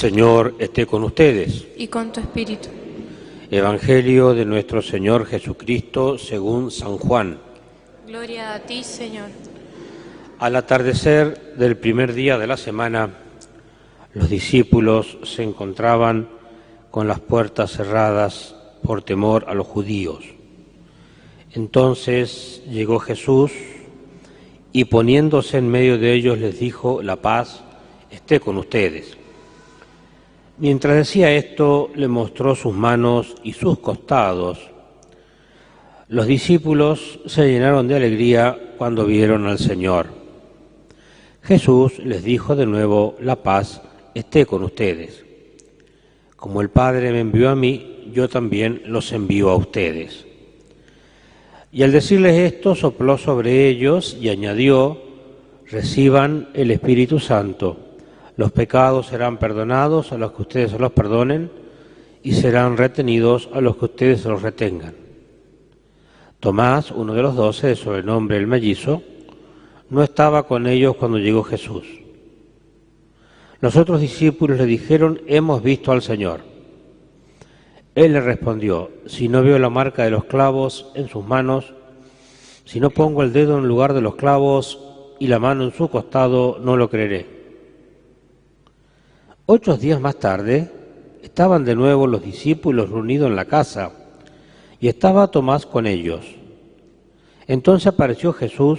Señor esté con ustedes. y con tu espíritu. Evangelio de nuestro Señor Jesucristo según San Juan. Gloria a ti, Señor. Al atardecer del primer día de la semana, los discípulos se encontraban con las puertas cerradas por temor a los judíos. Entonces llegó Jesús y poniéndose en medio de ellos les dijo, la paz esté con ustedes. Mientras decía esto, le mostró sus manos y sus costados. Los discípulos se llenaron de alegría cuando vieron al Señor. Jesús les dijo de nuevo, la paz esté con ustedes. Como el Padre me envió a mí, yo también los envío a ustedes. Y al decirles esto, sopló sobre ellos y añadió, reciban el Espíritu Santo. Los pecados serán perdonados a los que ustedes los perdonen y serán retenidos a los que ustedes los retengan. Tomás, uno de los doce, de sobrenombre el mellizo, no estaba con ellos cuando llegó Jesús. Los otros discípulos le dijeron, hemos visto al Señor. Él le respondió, si no veo la marca de los clavos en sus manos, si no pongo el dedo en lugar de los clavos y la mano en su costado, no lo creeré. Ocho días más tarde, estaban de nuevo los discípulos reunidos en la casa y estaba Tomás con ellos. Entonces apareció Jesús,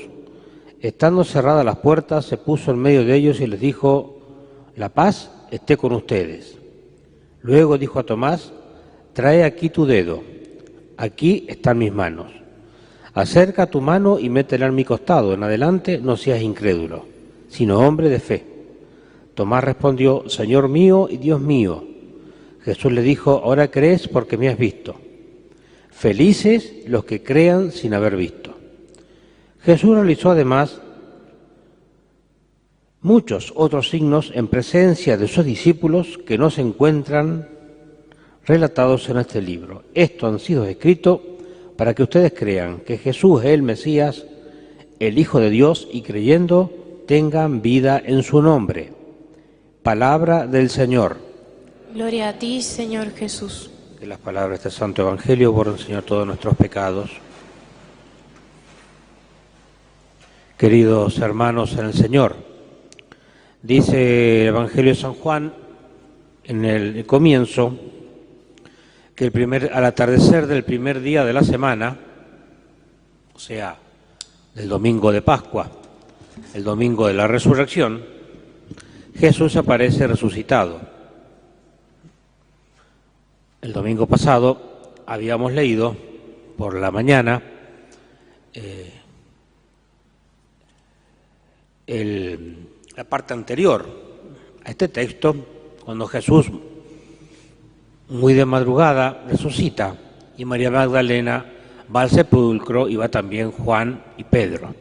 estando cerradas las puertas, se puso en medio de ellos y les dijo, la paz esté con ustedes. Luego dijo a Tomás, trae aquí tu dedo, aquí están mis manos. Acerca tu mano y métela en mi costado, en adelante no seas incrédulo, sino hombre de fe. Tomás respondió, Señor mío y Dios mío. Jesús le dijo, ahora crees porque me has visto. Felices los que crean sin haber visto. Jesús realizó además muchos otros signos en presencia de sus discípulos que no se encuentran relatados en este libro. Estos han sido escritos para que ustedes crean que Jesús es el Mesías, el Hijo de Dios, y creyendo tengan vida en su nombre. Palabra del Señor. Gloria a ti, Señor Jesús. Que las palabras de este Santo Evangelio borren, Señor, todos nuestros pecados. Queridos hermanos en el Señor, dice el Evangelio de San Juan en el comienzo que el primer, al atardecer del primer día de la semana, o sea, del domingo de Pascua, el domingo de la resurrección, Jesús aparece resucitado. El domingo pasado habíamos leído por la mañana eh, la parte anterior a este texto, cuando Jesús, muy de madrugada, resucita y María Magdalena va al sepulcro y va también Juan y Pedro.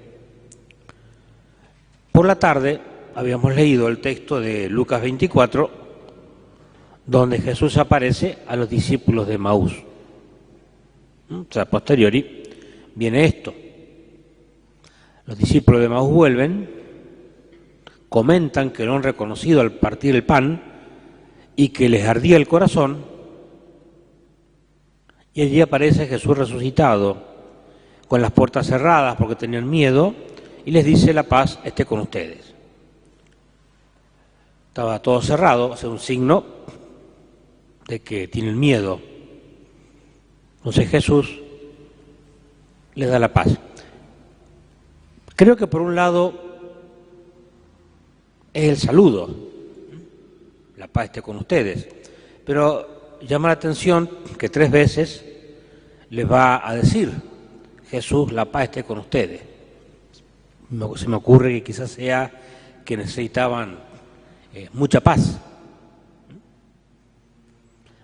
Por la tarde habíamos leído el texto de Lucas 24, donde Jesús aparece a los discípulos de Maús. O sea, posteriori viene esto. Los discípulos de Maús vuelven, comentan que lo han reconocido al partir el pan y que les ardía el corazón, y allí aparece Jesús resucitado, con las puertas cerradas porque tenían miedo, y les dice la paz esté con ustedes. Estaba todo cerrado, hace un signo de que tienen miedo. Entonces Jesús les da la paz. Creo que por un lado es el saludo, la paz esté con ustedes, pero llama la atención que tres veces les va a decir Jesús, la paz esté con ustedes. Se me ocurre que quizás sea que necesitaban eh, mucha paz,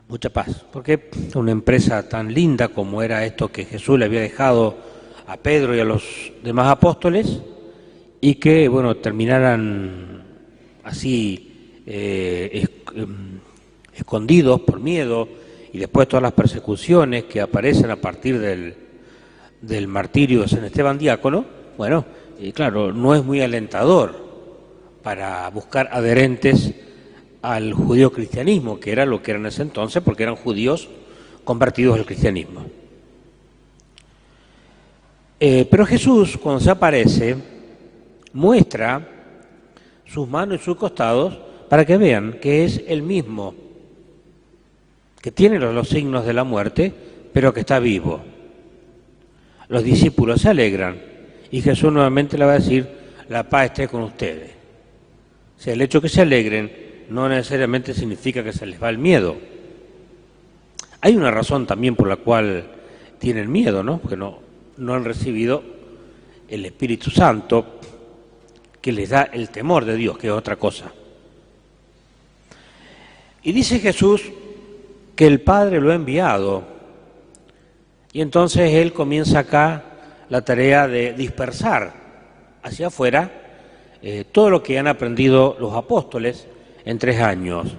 mucha paz, porque una empresa tan linda como era esto que Jesús le había dejado a Pedro y a los demás apóstoles, y que, bueno, terminaran así eh, escondidos por miedo, y después todas las persecuciones que aparecen a partir del, del martirio de San Esteban Diácono, bueno, y claro, no es muy alentador para buscar adherentes al judío cristianismo, que era lo que era en ese entonces, porque eran judíos convertidos al cristianismo. Eh, pero Jesús, cuando se aparece, muestra sus manos y sus costados para que vean que es el mismo, que tiene los, los signos de la muerte, pero que está vivo. Los discípulos se alegran y Jesús nuevamente le va a decir, la paz esté con ustedes. O sea, el hecho que se alegren no necesariamente significa que se les va el miedo. Hay una razón también por la cual tienen miedo, ¿no? Porque no, no han recibido el Espíritu Santo que les da el temor de Dios, que es otra cosa. Y dice Jesús que el Padre lo ha enviado. Y entonces Él comienza acá la tarea de dispersar hacia afuera eh, todo lo que han aprendido los apóstoles en tres años.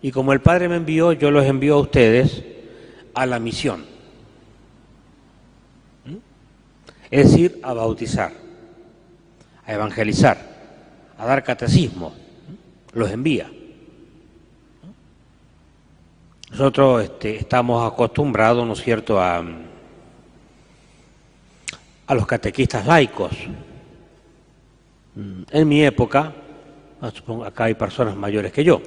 Y como el Padre me envió, yo los envío a ustedes a la misión. ¿Mm? Es decir, a bautizar, a evangelizar, a dar catecismo. ¿Mm? Los envía. Nosotros este, estamos acostumbrados, ¿no es cierto?, a, a los catequistas laicos. Mm, en mi época, acá hay personas mayores que yo,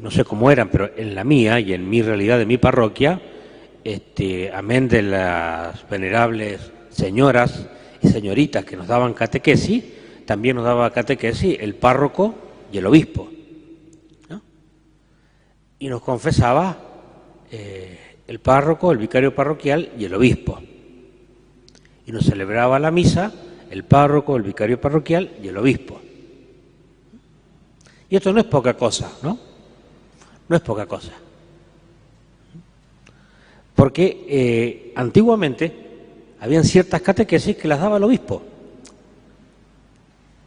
no sé cómo eran, pero en la mía y en mi realidad de mi parroquia, este, amén de las venerables señoras y señoritas que nos daban catequesis, también nos daba catequesis el párroco y el obispo. Y nos confesaba eh, el párroco, el vicario parroquial y el obispo. Y nos celebraba la misa el párroco, el vicario parroquial y el obispo. Y esto no es poca cosa, ¿no? No es poca cosa. Porque eh, antiguamente habían ciertas catequesis que las daba el obispo.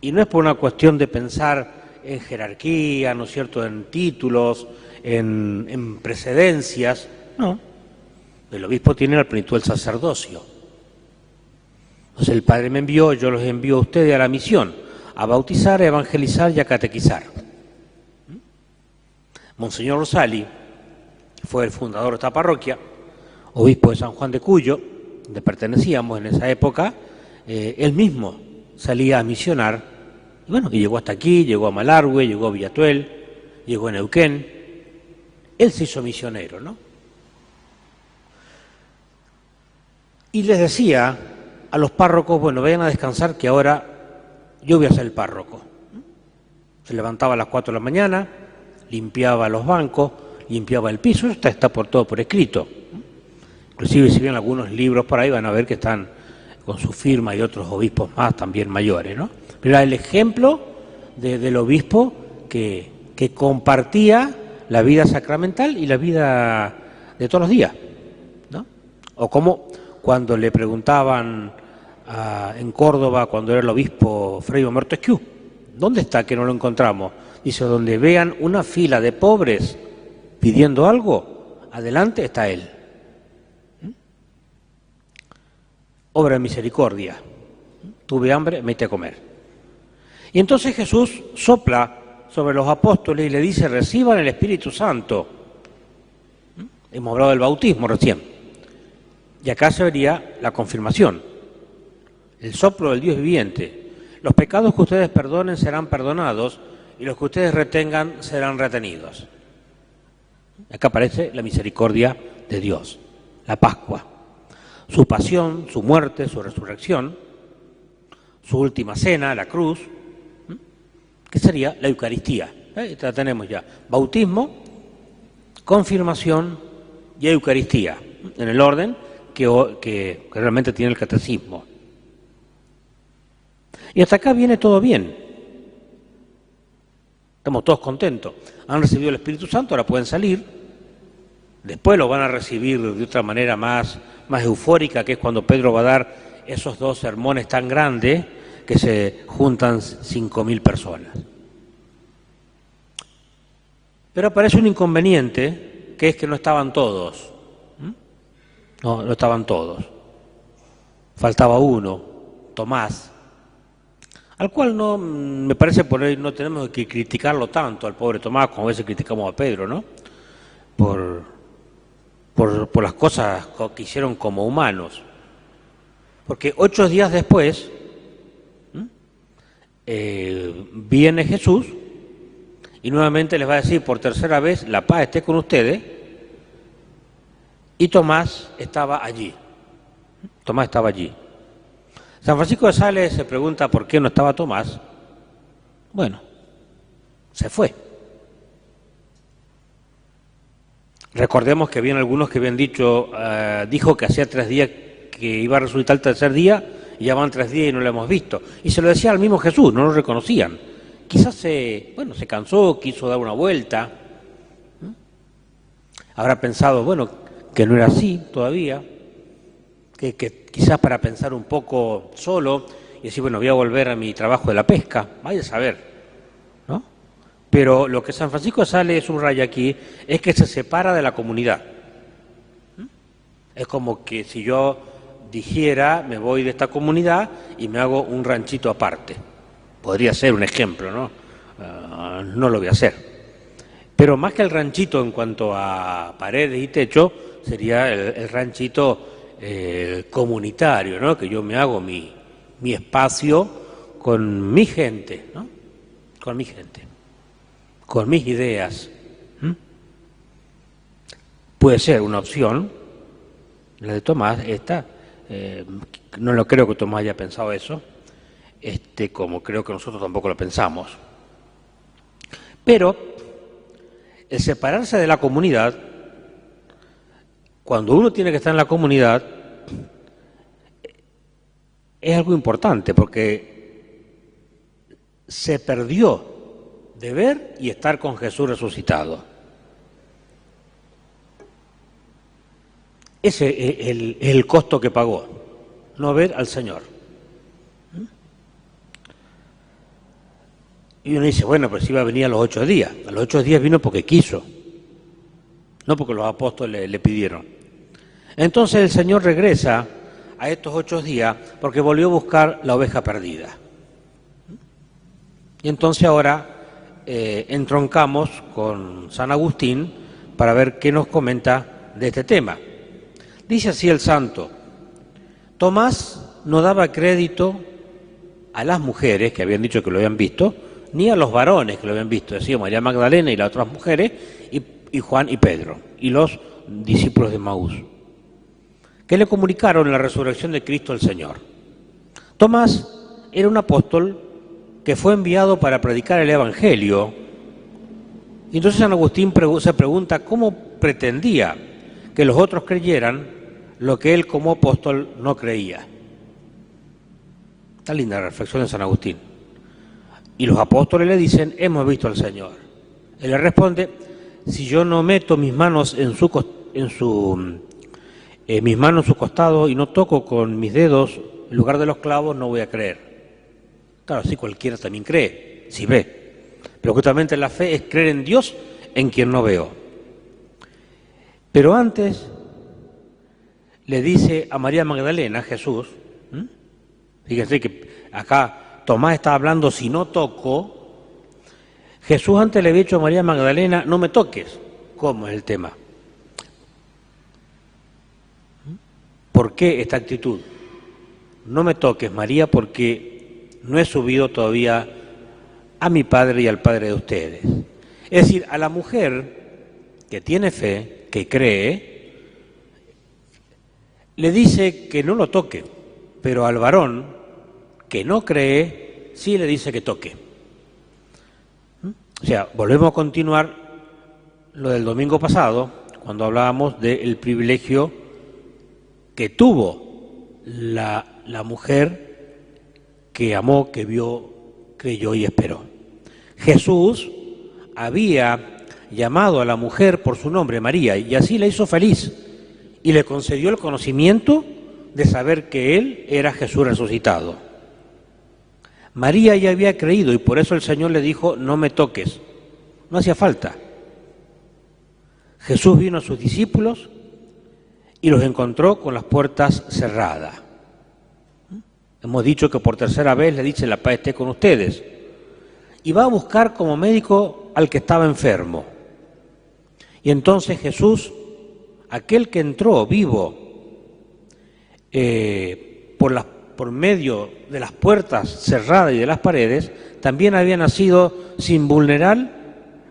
Y no es por una cuestión de pensar en jerarquía, ¿no es cierto?, en títulos, en, en precedencias, no. El obispo tiene la plenitud del sacerdocio. Entonces el Padre me envió, yo los envío a ustedes a la misión, a bautizar, a evangelizar y a catequizar. Monseñor Rosali fue el fundador de esta parroquia, obispo de San Juan de Cuyo, donde pertenecíamos en esa época, eh, él mismo salía a misionar, y bueno, y llegó hasta aquí, llegó a Malargüe, llegó a Villatuel, llegó a Neuquén, él se hizo misionero, ¿no? Y les decía a los párrocos, bueno, vayan a descansar que ahora yo voy a ser el párroco. Se levantaba a las 4 de la mañana, limpiaba los bancos, limpiaba el piso, está, está por todo por escrito. Inclusive si ven algunos libros por ahí van a ver que están con su firma y otros obispos más también mayores, ¿no? Pero era el ejemplo de, del obispo que, que compartía la vida sacramental y la vida de todos los días, ¿no? O como cuando le preguntaban a, en Córdoba, cuando era el obispo Frei Montesquieu, ¿dónde está que no lo encontramos? Dice, donde vean una fila de pobres pidiendo algo, adelante está él. ¿Mm? Obra de misericordia. Tuve hambre, me a comer. Y entonces Jesús sopla sobre los apóstoles y le dice, reciban el Espíritu Santo. ¿Mm? Hemos hablado del bautismo recién. Y acá se vería la confirmación, el soplo del Dios viviente. Los pecados que ustedes perdonen serán perdonados y los que ustedes retengan serán retenidos. Acá aparece la misericordia de Dios, la Pascua, su pasión, su muerte, su resurrección, su última cena, la cruz, que sería la Eucaristía. ¿Eh? Tenemos ya. Bautismo, confirmación y Eucaristía, en el orden que, realmente tiene el catecismo. Y hasta acá viene todo bien. Estamos todos contentos. Han recibido el Espíritu Santo, ahora pueden salir. Después lo van a recibir de otra manera más, más eufórica, que es cuando Pedro va a dar esos dos sermones tan grandes que se juntan cinco mil personas. Pero aparece un inconveniente, que es que no estaban todos. No, estaban todos. Faltaba uno, Tomás. al cual no mm, me parece por ahí no tenemos que criticarlo tanto al pobre Tomás como a veces criticamos a Pedro, ¿no? Por, por, por las cosas que hicieron como humanos. Porque ocho días después eh, viene Jesús y nuevamente les va a decir por tercera vez, la paz esté con ustedes, y Tomás estaba allí. Tomás estaba allí. San Francisco de Sales se pregunta por qué no estaba Tomás. Bueno, se fue. Recordemos que habían algunos que habían dicho, uh, dijo que hacía tres días que iba a resucitar el tercer día y ya van tres días y no lo hemos visto. Y se lo decía al mismo Jesús, no lo reconocían. Quizás se, bueno, se cansó, quiso dar una vuelta. Habrá pensado, bueno, que no era así todavía, que, quizás para pensar un poco solo y decir, bueno, voy a volver a mi trabajo de la pesca, vaya a saber, ¿no? Pero lo que San Francisco sale es un rayo aquí es que se separa de la comunidad. Es como que si yo dijera, me voy de esta comunidad y me hago un ranchito aparte. Podría ser un ejemplo, ¿no? Uh, no lo voy a hacer. Pero más que el ranchito en cuanto a paredes y techo, sería el, el ranchito eh, comunitario, ¿no? Que yo me hago mi, mi espacio con mi gente, ¿no? Con mi gente, con mis ideas. Puede ser una opción, la de Tomás, esta, eh, no lo creo que Tomás haya pensado eso, este, como creo que nosotros tampoco lo pensamos. Pero el separarse de la comunidad, cuando uno tiene que estar en la comunidad, es algo importante porque se perdió de ver y estar con Jesús resucitado. Ese es el, el, costo que pagó, no ver al Señor. Y uno dice, bueno, pues iba a venir a los ocho días. A los ocho días vino porque quiso, no porque los apóstoles le, le pidieron. Entonces el Señor regresa a estos ocho días porque volvió a buscar la oveja perdida. Y entonces ahora eh, entroncamos con San Agustín para ver qué nos comenta de este tema. Dice así el santo, Tomás no daba crédito a las mujeres que habían dicho que lo habían visto, ni a los varones que lo habían visto, decía María Magdalena y las otras mujeres, y, y Juan y Pedro, y los discípulos de Maús, que le comunicaron la resurrección de Cristo al Señor. Tomás era un apóstol que fue enviado para predicar el Evangelio, y entonces San Agustín se pregunta cómo pretendía que los otros creyeran lo que él como apóstol no creía. Está linda la reflexión de San Agustín. Y los apóstoles le dicen, hemos visto al Señor. Él le responde, si yo no meto mis manos en su eh, mis manos en su costado y no toco con mis dedos en lugar de los clavos, no voy a creer. Claro, así cualquiera también cree, si ve. Pero justamente la fe es creer en Dios en quien no veo. Pero antes le dice a María Magdalena, Jesús, fíjense que acá Tomás está hablando si no toco, Jesús antes le había dicho a María Magdalena, no me toques, ¿cómo es el tema? ¿Por qué esta actitud? No me toques, María, porque no he subido todavía a mi Padre y al Padre de ustedes. Es decir, a la mujer que tiene fe, que cree, le dice que no lo toque, pero al varón que no cree, sí le dice que toque. O sea, volvemos a continuar lo del domingo pasado, cuando hablábamos del privilegio que tuvo la, la mujer que amó, que vio, creyó y esperó. Jesús había llamado a la mujer por su nombre, María, y así la hizo feliz y le concedió el conocimiento de saber que Él era Jesús resucitado. María ya había creído y por eso el Señor le dijo, no me toques. No hacía falta. Jesús vino a sus discípulos y los encontró con las puertas cerradas. hemos dicho que por tercera vez le dice la paz esté con ustedes. Y va a buscar como médico al que estaba enfermo. Y entonces Jesús, aquel que entró vivo eh, por, por medio de las puertas cerradas y de las paredes, también había nacido sin vulnerar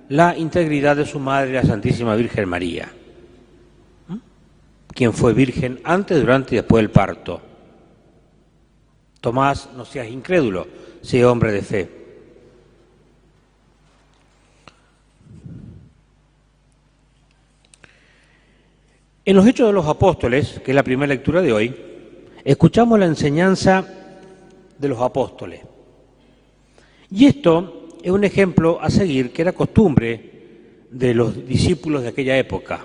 la integridad de su madre, la Santísima Virgen María, quien fue virgen antes, durante y después del parto. Tomás, no seas incrédulo, sea hombre de fe. En los Hechos de los Apóstoles, que es la primera lectura de hoy, escuchamos la enseñanza de los apóstoles. Y esto es un ejemplo a seguir que era costumbre de los discípulos de aquella época.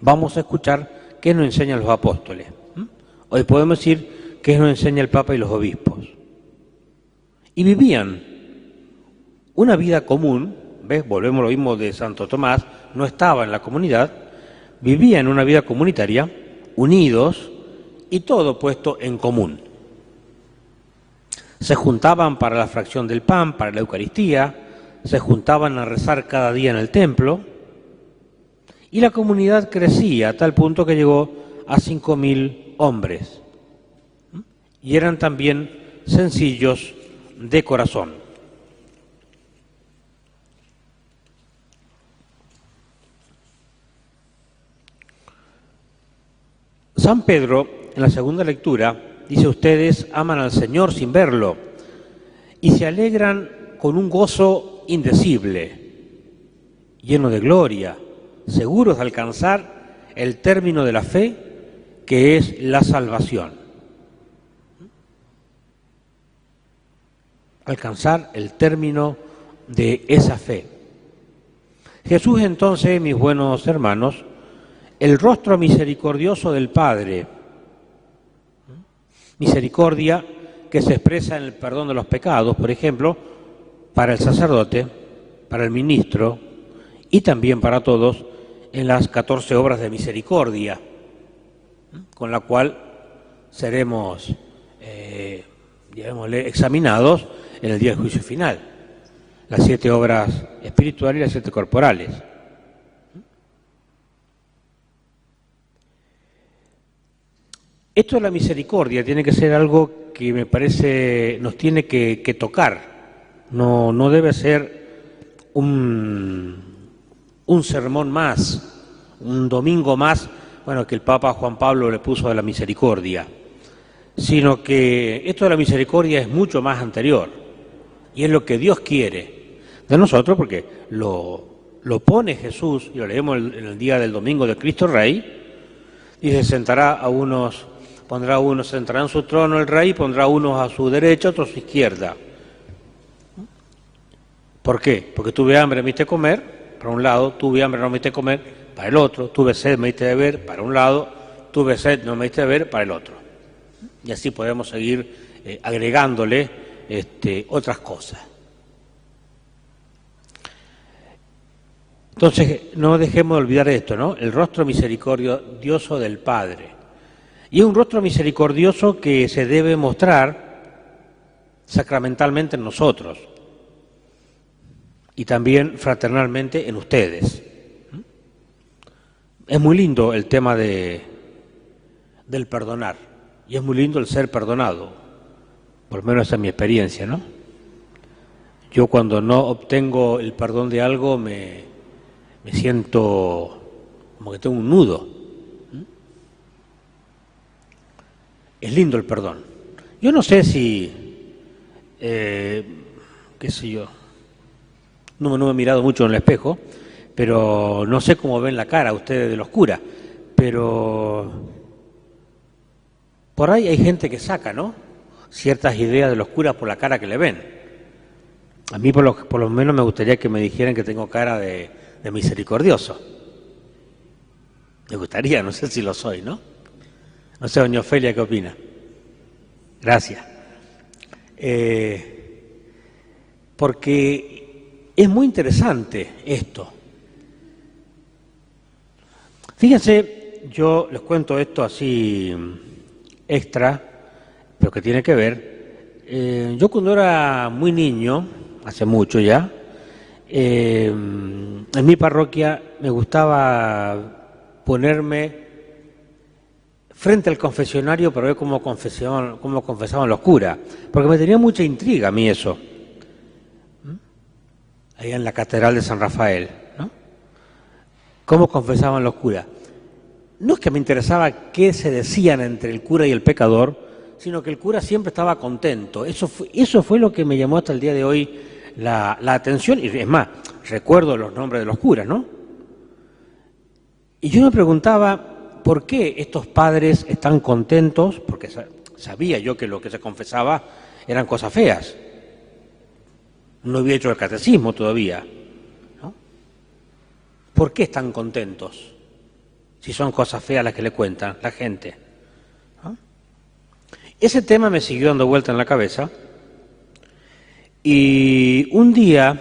Vamos a escuchar qué nos enseñan los apóstoles. Hoy podemos decir qué nos enseña el Papa y los obispos. Y vivían una vida común, ¿ves? Volvemos a lo mismo de Santo Tomás, no estaba en la comunidad, vivían una vida comunitaria, unidos y todo puesto en común. Se juntaban para la fracción del pan, para la Eucaristía, se juntaban a rezar cada día en el templo y la comunidad crecía a tal punto que llegó a cinco mil hombres. Y eran también sencillos de corazón. San Pedro, en la segunda lectura, dice, ustedes aman al Señor sin verlo y se alegran con un gozo indecible, lleno de gloria, seguros de alcanzar el término de la fe que es la salvación. Alcanzar el término de esa fe. Jesús entonces, mis buenos hermanos, el rostro misericordioso del Padre, Misericordia que se expresa en el perdón de los pecados, por ejemplo, para el sacerdote, para el ministro y también para todos en las 14 obras de misericordia, con la cual seremos eh, examinados en el día del juicio final. Las siete obras espirituales y las siete corporales. Esto de la misericordia tiene que ser algo que me parece nos tiene que, tocar. No, no debe ser un, un sermón más, un domingo más, bueno, que el Papa Juan Pablo le puso de la misericordia, sino que esto de la misericordia es mucho más anterior y es lo que Dios quiere de nosotros porque lo, lo pone Jesús, y lo leemos en el día del domingo de Cristo Rey, y se sentará a unos Pondrá uno, sentará en su trono el rey, pondrá unos a su derecha, otros a su izquierda. ¿Por qué? Porque tuve hambre, me diste comer, para un lado, tuve hambre, no me diste comer, para el otro, tuve sed, me diste de beber, para un lado, tuve sed, no me diste de beber, para el otro. Y así podemos seguir eh, agregándole este, otras cosas. Entonces, no dejemos de olvidar esto, ¿no? El rostro misericordioso del Padre. Y es un rostro misericordioso que se debe mostrar sacramentalmente en nosotros y también fraternalmente en ustedes. Es muy lindo el tema de, del perdonar y es muy lindo el ser perdonado, por lo menos esa es mi experiencia, ¿no? Yo cuando no obtengo el perdón de algo me, me siento como que tengo un nudo es lindo el perdón. Yo no sé si, eh, qué sé yo, no, no me he mirado mucho en el espejo, pero no sé cómo ven la cara ustedes de los curas, pero por ahí hay gente que saca, ¿no? Ciertas ideas de los curas por la cara que le ven. A mí por lo, por lo menos me gustaría que me dijeran que tengo cara de, misericordioso. Me gustaría, no sé si lo soy, ¿no? No sé, doña Ofelia, ¿qué opina? Gracias. Eh, porque es muy interesante esto. Fíjense, yo les cuento esto así extra, pero que tiene que ver. Eh, yo cuando era muy niño, hace mucho ya, eh, en mi parroquia me gustaba ponerme frente al confesionario para ver cómo confesaban, cómo confesaban los curas, porque me tenía mucha intriga a mí eso, ahí en la Catedral de San Rafael, ¿no? Cómo confesaban los curas. No es que me interesaba qué se decían entre el cura y el pecador, sino que el cura siempre estaba contento. Eso fue, eso fue lo que me llamó hasta el día de hoy la, la atención, y es más, recuerdo los nombres de los curas, ¿no? Y yo me preguntaba, ¿por qué estos padres están contentos? Porque sabía yo que lo que se confesaba eran cosas feas. No había hecho el catecismo todavía. ¿no? ¿Por qué están contentos? Si son cosas feas las que le cuentan la gente. Ese tema me siguió dando vuelta en la cabeza. Y un día,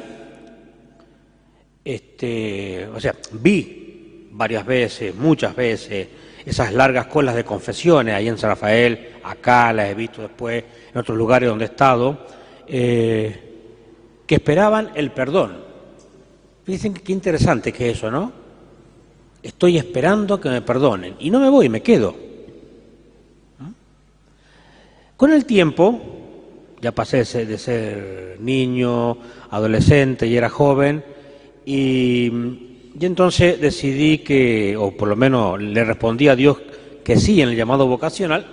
este, o sea, vi varias veces, muchas veces, esas largas colas de confesiones ahí en San Rafael, acá las he visto después en otros lugares donde he estado, eh, que esperaban el perdón. Fíjense qué interesante que es eso, ¿no? Estoy esperando que me perdonen y no me voy, me quedo. Con el tiempo, ya pasé de ser niño, adolescente y era joven, y, y, entonces decidí que, o por lo menos le respondí a Dios que sí en el llamado vocacional,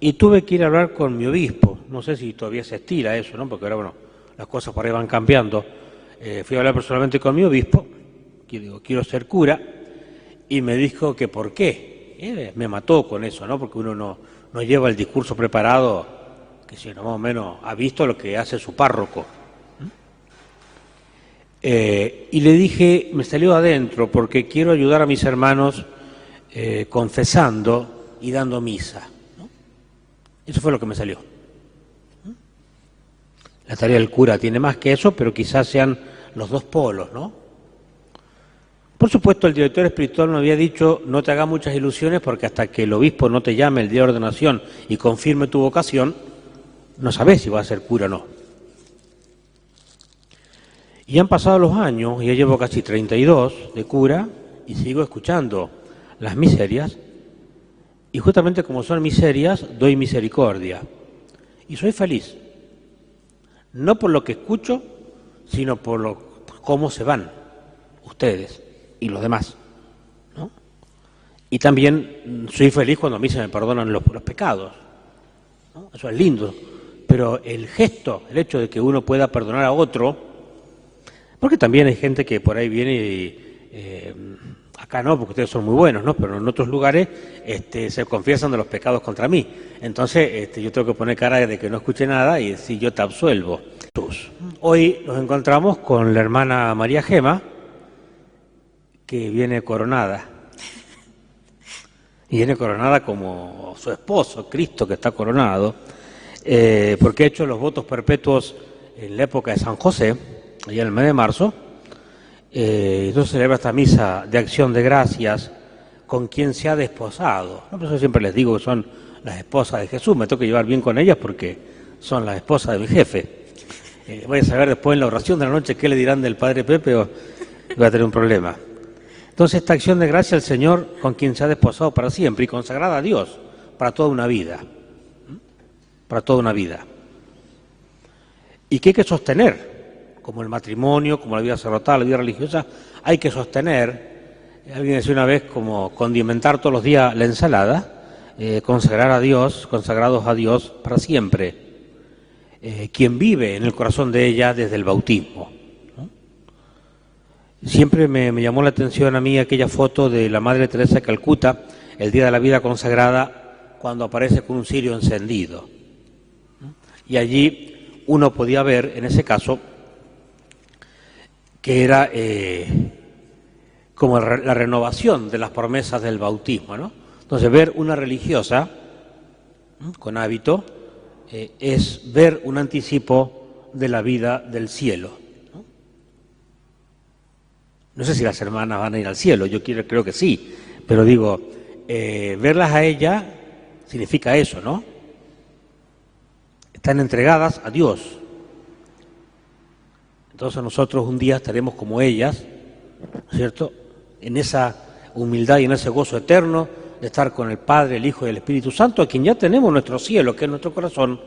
y tuve que ir a hablar con mi obispo. No sé si todavía se estira eso, ¿no? Porque ahora, bueno, las cosas por ahí van cambiando. Eh, fui a hablar personalmente con mi obispo, que digo, quiero ser cura, y me dijo que por qué. Eh, me mató con eso, ¿no? Porque uno no, no lleva el discurso preparado, que si no más o menos ha visto lo que hace su párroco. Eh, y le dije, me salió adentro porque quiero ayudar a mis hermanos confesando y dando misa. Eso fue lo que me salió. La tarea del cura tiene más que eso, pero quizás sean los dos polos, ¿no? Por supuesto, el director espiritual me había dicho, no te hagas muchas ilusiones porque hasta que el obispo no te llame el día de ordenación y confirme tu vocación, no sabes si vas a ser cura o no. Y han pasado los años, y ya llevo casi 32 de cura, y sigo escuchando las miserias, y justamente como son miserias, doy misericordia. Y soy feliz, no por lo que escucho, sino por lo, cómo se van ustedes y los demás. ¿no? Y también soy feliz cuando a mí se me perdonan los, pecados. Eso es lindo. Pero el gesto, el hecho de que uno pueda perdonar a otro, porque también hay gente que por ahí viene y, eh, acá no, porque ustedes son muy buenos, ¿no? Pero en otros lugares este, se confiesan de los pecados contra mí. Entonces este, yo tengo que poner cara de que no escuche nada y decir yo te absuelvo. Hoy nos encontramos con la hermana María Gema, que viene coronada. Y viene coronada como su esposo, Cristo, que está coronado, eh, porque ha hecho los votos perpetuos en la época de San José, allá en el mes de marzo. Eh, entonces celebra esta misa de acción de gracias con quien se ha desposado. ¿no? Por eso siempre les digo que son las esposas de Jesús. Me tengo que llevar bien con ellas porque son las esposas de mi jefe. Eh, voy a saber después en la oración de la noche qué le dirán del Padre Pepe o voy a tener un problema. Entonces esta acción de gracia al Señor con quien se ha desposado para siempre y consagrada a Dios para toda una vida. Para toda una vida. Y que hay que sostener, como el matrimonio, como la vida sacerdotal, la vida religiosa, hay que sostener, alguien decía una vez, como condimentar todos los días la ensalada, eh, consagrar a Dios, consagrados a Dios para siempre, eh, quien vive en el corazón de ella desde el bautismo. Siempre me, me, llamó la atención a mí aquella foto de la Madre Teresa de Calcuta, el día de la vida consagrada, cuando aparece con un cirio encendido. Y allí uno podía ver, en ese caso, que era eh, como la renovación de las promesas del bautismo. ¿no? Entonces, ver una religiosa con hábito eh, es ver un anticipo de la vida del cielo. No sé si las hermanas van a ir al cielo, yo quiero, creo que sí, pero digo, eh, verlas a ella significa eso, ¿no? están entregadas a Dios. Entonces nosotros un día estaremos como ellas, ¿cierto? En esa humildad y en ese gozo eterno de estar con el Padre, el Hijo y el Espíritu Santo, a quien ya tenemos nuestro cielo, que es nuestro corazón,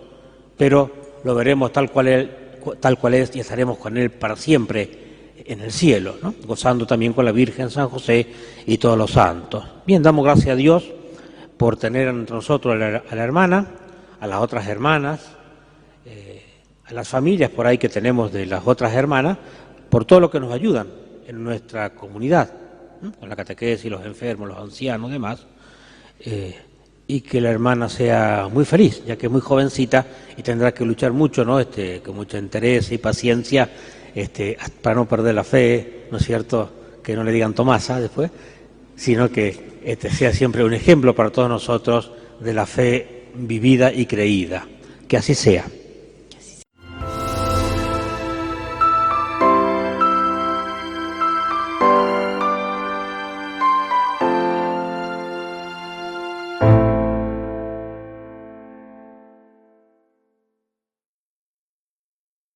pero lo veremos tal cual, él, tal cual es y estaremos con Él para siempre en el cielo, ¿no? gozando también con la Virgen San José y todos los santos. Bien, damos gracias a Dios por tener entre nosotros a la, a la hermana, a las otras hermanas, eh, las familias por ahí que tenemos de las otras hermanas, por todo lo que nos ayudan en nuestra comunidad, con la catequesis, los enfermos, los ancianos, demás. Eh, y que la hermana sea muy feliz, ya que es muy jovencita y tendrá que luchar mucho, ¿no? Este, con mucho interés y paciencia, este, para no perder la fe, ¿no es cierto? Que no le digan Tomasa después, sino que este sea siempre un ejemplo para todos nosotros de la fe vivida y creída. Que así sea.